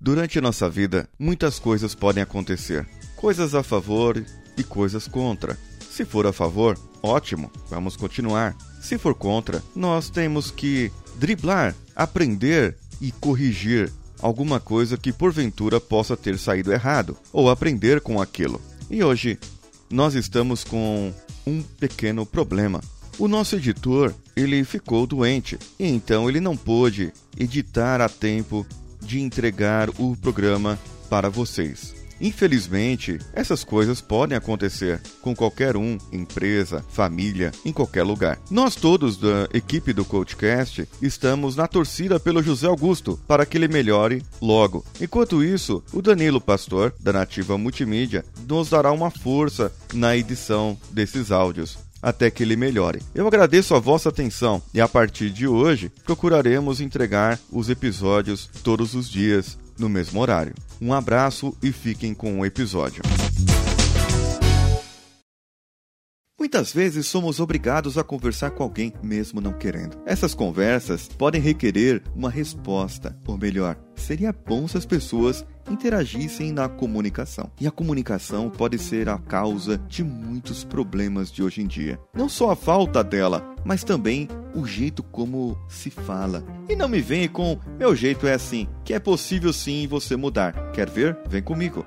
Durante nossa vida, muitas coisas podem acontecer. Coisas a favor e coisas contra. Se for a favor, ótimo, vamos continuar. Se for contra, nós temos que driblar, aprender e corrigir alguma coisa que porventura possa ter saído errado ou aprender com aquilo. E hoje nós estamos com um pequeno problema. O nosso editor, ele ficou doente, e então ele não pôde editar a tempo de entregar o programa para vocês. Infelizmente, essas coisas podem acontecer com qualquer um, empresa, família, em qualquer lugar. Nós todos da equipe do Coachcast estamos na torcida pelo José Augusto para que ele melhore logo. Enquanto isso, o Danilo Pastor, da Nativa Multimídia, nos dará uma força na edição desses áudios até que ele melhore. Eu agradeço a vossa atenção e a partir de hoje procuraremos entregar os episódios todos os dias no mesmo horário. Um abraço e fiquem com o episódio. Muitas vezes somos obrigados a conversar com alguém, mesmo não querendo. Essas conversas podem requerer uma resposta, ou melhor, seria bom se as pessoas interagissem na comunicação. E a comunicação pode ser a causa de muitos problemas de hoje em dia. Não só a falta dela, mas também o jeito como se fala. E não me venha com meu jeito é assim, que é possível sim você mudar. Quer ver? Vem comigo.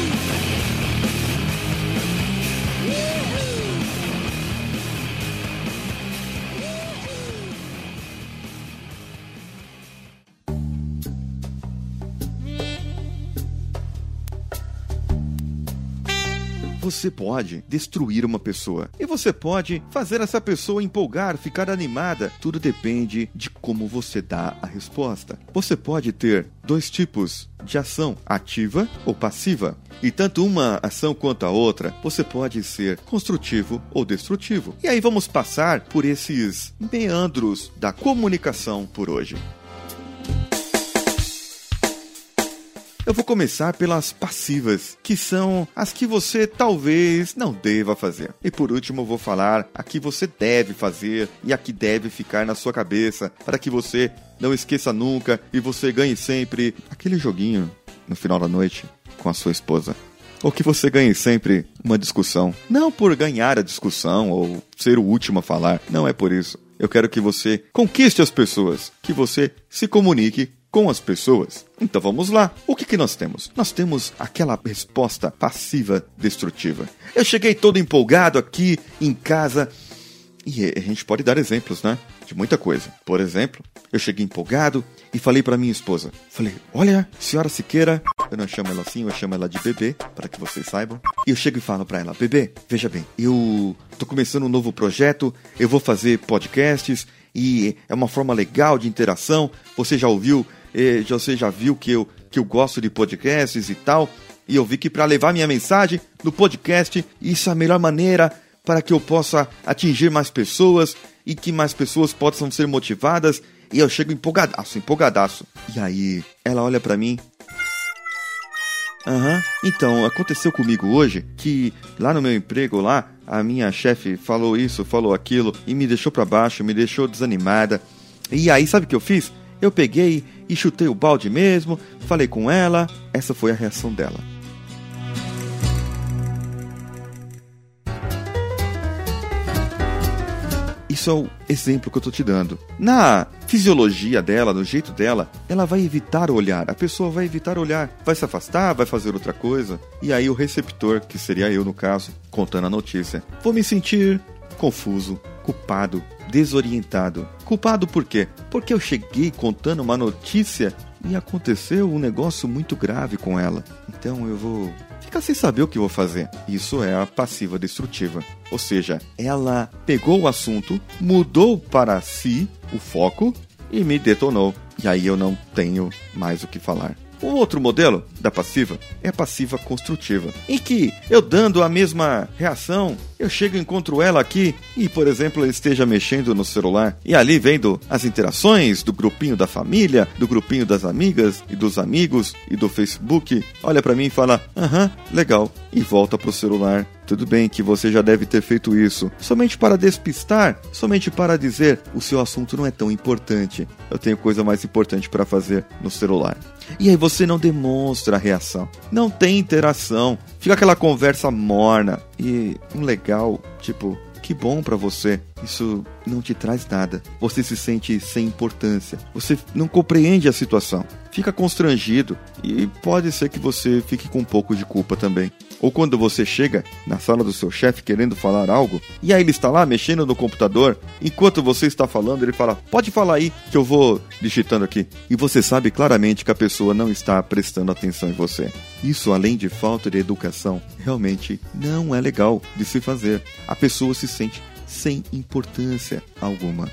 Você pode destruir uma pessoa e você pode fazer essa pessoa empolgar, ficar animada. Tudo depende de como você dá a resposta. Você pode ter dois tipos de ação, ativa ou passiva. E tanto uma ação quanto a outra, você pode ser construtivo ou destrutivo. E aí vamos passar por esses meandros da comunicação por hoje. Eu vou começar pelas passivas, que são as que você talvez não deva fazer. E por último, vou falar a que você deve fazer e a que deve ficar na sua cabeça, para que você não esqueça nunca e você ganhe sempre aquele joguinho no final da noite com a sua esposa. Ou que você ganhe sempre uma discussão. Não por ganhar a discussão ou ser o último a falar, não é por isso. Eu quero que você conquiste as pessoas, que você se comunique com as pessoas. Então vamos lá. O que, que nós temos? Nós temos aquela resposta passiva destrutiva. Eu cheguei todo empolgado aqui em casa. E a gente pode dar exemplos, né? De muita coisa. Por exemplo, eu cheguei empolgado e falei para minha esposa: Falei, olha, senhora Siqueira, eu não chamo ela assim, eu chamo ela de bebê, para que vocês saibam. E eu chego e falo para ela: Bebê, veja bem, eu tô começando um novo projeto, eu vou fazer podcasts e é uma forma legal de interação. Você já ouviu e você já viu que eu, que eu gosto de podcasts e tal, e eu vi que para levar minha mensagem no podcast, isso é a melhor maneira para que eu possa atingir mais pessoas e que mais pessoas possam ser motivadas. E eu chego empolgadaço, empolgadaço. E aí, ela olha para mim. Aham. Uhum. Então, aconteceu comigo hoje que lá no meu emprego lá, a minha chefe falou isso, falou aquilo e me deixou para baixo, me deixou desanimada. E aí, sabe o que eu fiz? Eu peguei e chutei o balde mesmo, falei com ela, essa foi a reação dela. Isso é o exemplo que eu tô te dando. Na fisiologia dela, no jeito dela, ela vai evitar olhar. A pessoa vai evitar olhar, vai se afastar, vai fazer outra coisa. E aí o receptor, que seria eu no caso, contando a notícia, vou me sentir confuso, culpado, desorientado. Culpado por quê? Porque eu cheguei contando uma notícia e aconteceu um negócio muito grave com ela. Então eu vou ficar sem saber o que vou fazer. Isso é a passiva destrutiva. Ou seja, ela pegou o assunto, mudou para si o foco e me detonou. E aí eu não tenho mais o que falar. O outro modelo da passiva é a passiva construtiva, em que eu dando a mesma reação, eu chego encontro ela aqui e, por exemplo, ele esteja mexendo no celular e ali vendo as interações do grupinho da família, do grupinho das amigas e dos amigos e do Facebook, olha para mim e fala: "Aham, legal", e volta pro celular tudo bem que você já deve ter feito isso, somente para despistar, somente para dizer o seu assunto não é tão importante. Eu tenho coisa mais importante para fazer no celular. E aí você não demonstra a reação, não tem interação, fica aquela conversa morna. E um legal, tipo, que bom para você. Isso não te traz nada. Você se sente sem importância. Você não compreende a situação. Fica constrangido e pode ser que você fique com um pouco de culpa também. Ou quando você chega na sala do seu chefe querendo falar algo, e aí ele está lá mexendo no computador, enquanto você está falando, ele fala: Pode falar aí que eu vou digitando aqui. E você sabe claramente que a pessoa não está prestando atenção em você. Isso, além de falta de educação, realmente não é legal de se fazer. A pessoa se sente sem importância alguma.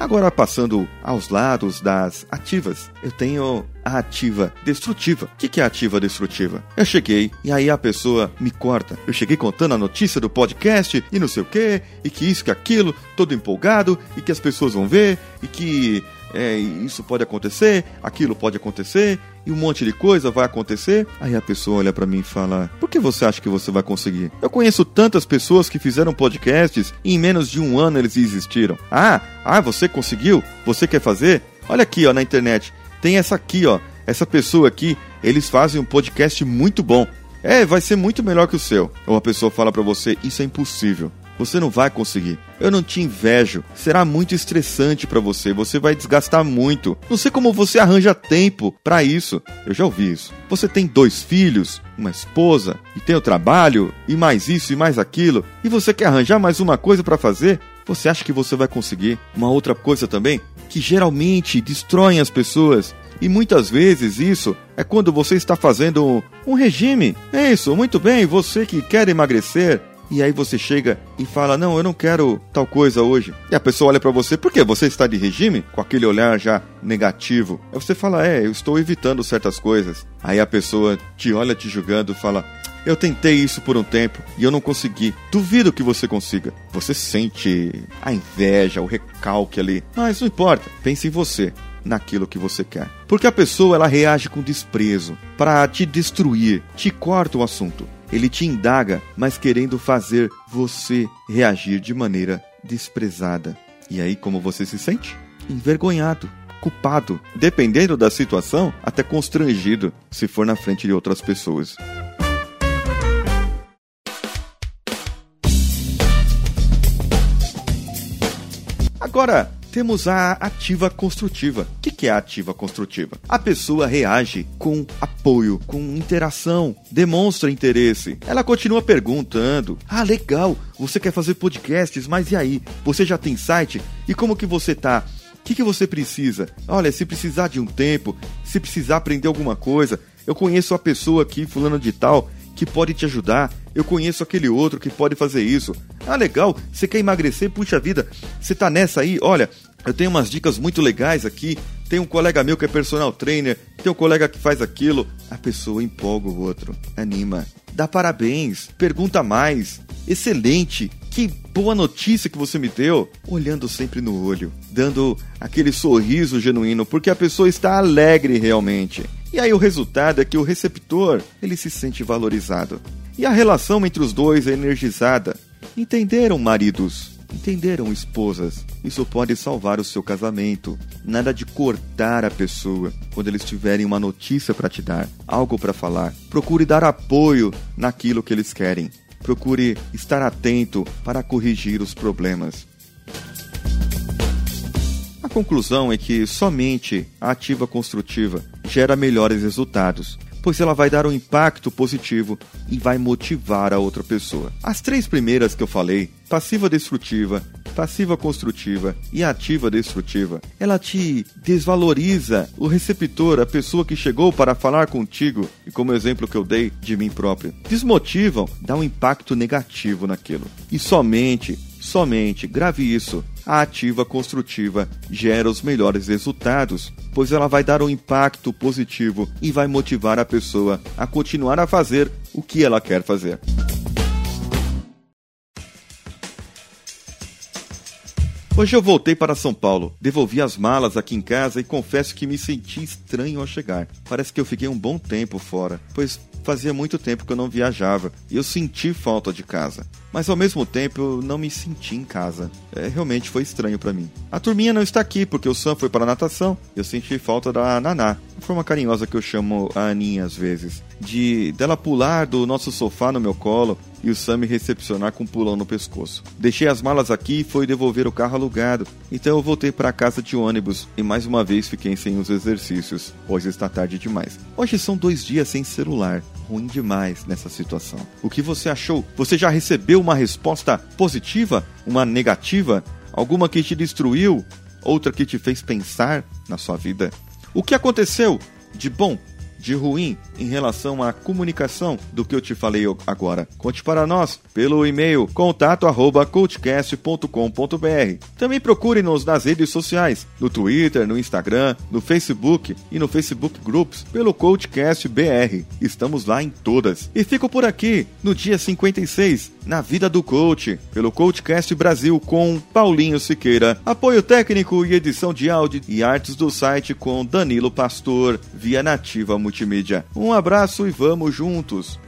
Agora, passando aos lados das ativas, eu tenho a ativa destrutiva. O que, que é ativa destrutiva? Eu cheguei e aí a pessoa me corta. Eu cheguei contando a notícia do podcast e não sei o que, e que isso, que aquilo, todo empolgado, e que as pessoas vão ver, e que é, isso pode acontecer, aquilo pode acontecer, e um monte de coisa vai acontecer. Aí a pessoa olha para mim e fala: Por que você acha que você vai conseguir? Eu conheço tantas pessoas que fizeram podcasts e em menos de um ano eles existiram. Ah, ah, você conseguiu? Você quer fazer? Olha aqui, ó, na internet. Tem essa aqui, ó. Essa pessoa aqui, eles fazem um podcast muito bom. É, vai ser muito melhor que o seu. Ou a pessoa fala para você: Isso é impossível. Você não vai conseguir. Eu não te invejo. Será muito estressante para você. Você vai desgastar muito. Não sei como você arranja tempo para isso. Eu já ouvi isso. Você tem dois filhos, uma esposa e tem o trabalho e mais isso e mais aquilo. E você quer arranjar mais uma coisa para fazer? Você acha que você vai conseguir? Uma outra coisa também que geralmente destroem as pessoas e muitas vezes isso é quando você está fazendo um regime. É isso, muito bem, você que quer emagrecer, e aí você chega e fala: "Não, eu não quero tal coisa hoje". E a pessoa olha para você: "Por quê? Você está de regime?" Com aquele olhar já negativo. Aí você fala: "É, eu estou evitando certas coisas". Aí a pessoa te olha te julgando e fala: eu tentei isso por um tempo e eu não consegui. Duvido que você consiga. Você sente a inveja, o recalque ali. Mas não importa. Pense em você, naquilo que você quer. Porque a pessoa ela reage com desprezo para te destruir, te corta o assunto. Ele te indaga, mas querendo fazer você reagir de maneira desprezada. E aí, como você se sente? Envergonhado, culpado, dependendo da situação, até constrangido, se for na frente de outras pessoas. Agora, temos a ativa construtiva. O que é a ativa construtiva? A pessoa reage com apoio, com interação, demonstra interesse. Ela continua perguntando: Ah, legal, você quer fazer podcasts, mas e aí? Você já tem site? E como que você tá? O que, que você precisa? Olha, se precisar de um tempo, se precisar aprender alguma coisa, eu conheço a pessoa aqui, fulano de tal, que pode te ajudar. Eu conheço aquele outro que pode fazer isso. Ah, legal, você quer emagrecer? Puxa vida, você tá nessa aí? Olha, eu tenho umas dicas muito legais aqui. Tem um colega meu que é personal trainer, tem um colega que faz aquilo. A pessoa empolga o outro, anima, dá parabéns, pergunta mais. Excelente, que boa notícia que você me deu. Olhando sempre no olho, dando aquele sorriso genuíno, porque a pessoa está alegre realmente. E aí o resultado é que o receptor, ele se sente valorizado. E a relação entre os dois é energizada. Entenderam, maridos? Entenderam, esposas? Isso pode salvar o seu casamento. Nada de cortar a pessoa quando eles tiverem uma notícia para te dar, algo para falar. Procure dar apoio naquilo que eles querem. Procure estar atento para corrigir os problemas. A conclusão é que somente a ativa construtiva gera melhores resultados, pois ela vai dar um impacto positivo e vai motivar a outra pessoa. As três primeiras que eu falei, passiva destrutiva, passiva construtiva e ativa destrutiva. Ela te desvaloriza o receptor, a pessoa que chegou para falar contigo, e como exemplo que eu dei de mim próprio, desmotivam, dá um impacto negativo naquilo. E somente, somente, grave isso, a ativa construtiva gera os melhores resultados, pois ela vai dar um impacto positivo e vai motivar a pessoa a continuar a fazer o que ela quer fazer. Hoje eu voltei para São Paulo, devolvi as malas aqui em casa e confesso que me senti estranho ao chegar. Parece que eu fiquei um bom tempo fora, pois fazia muito tempo que eu não viajava e eu senti falta de casa. Mas ao mesmo tempo eu não me senti em casa. É, realmente foi estranho para mim. A turminha não está aqui porque o Sam foi para a natação eu senti falta da Naná, a forma carinhosa que eu chamo a Aninha às vezes. De dela pular do nosso sofá no meu colo e o Sam me recepcionar com um pulão no pescoço. Deixei as malas aqui e fui devolver o carro alugado. Então eu voltei para casa de ônibus e mais uma vez fiquei sem os exercícios, pois está tarde demais. Hoje são dois dias sem celular. Ruim demais nessa situação. O que você achou? Você já recebeu uma resposta positiva? Uma negativa? Alguma que te destruiu? Outra que te fez pensar na sua vida? O que aconteceu de bom de ruim em relação à comunicação do que eu te falei agora? Conte para nós pelo e-mail contato@coachcast.com.br. Também procure-nos nas redes sociais, no Twitter, no Instagram, no Facebook e no Facebook Groups pelo Coachcast BR. Estamos lá em todas. E fico por aqui no dia 56 na vida do coach pelo Coachcast Brasil com Paulinho Siqueira. Apoio técnico e edição de áudio e artes do site com Danilo Pastor via Nativa Multimídia. Um abraço e vamos juntos!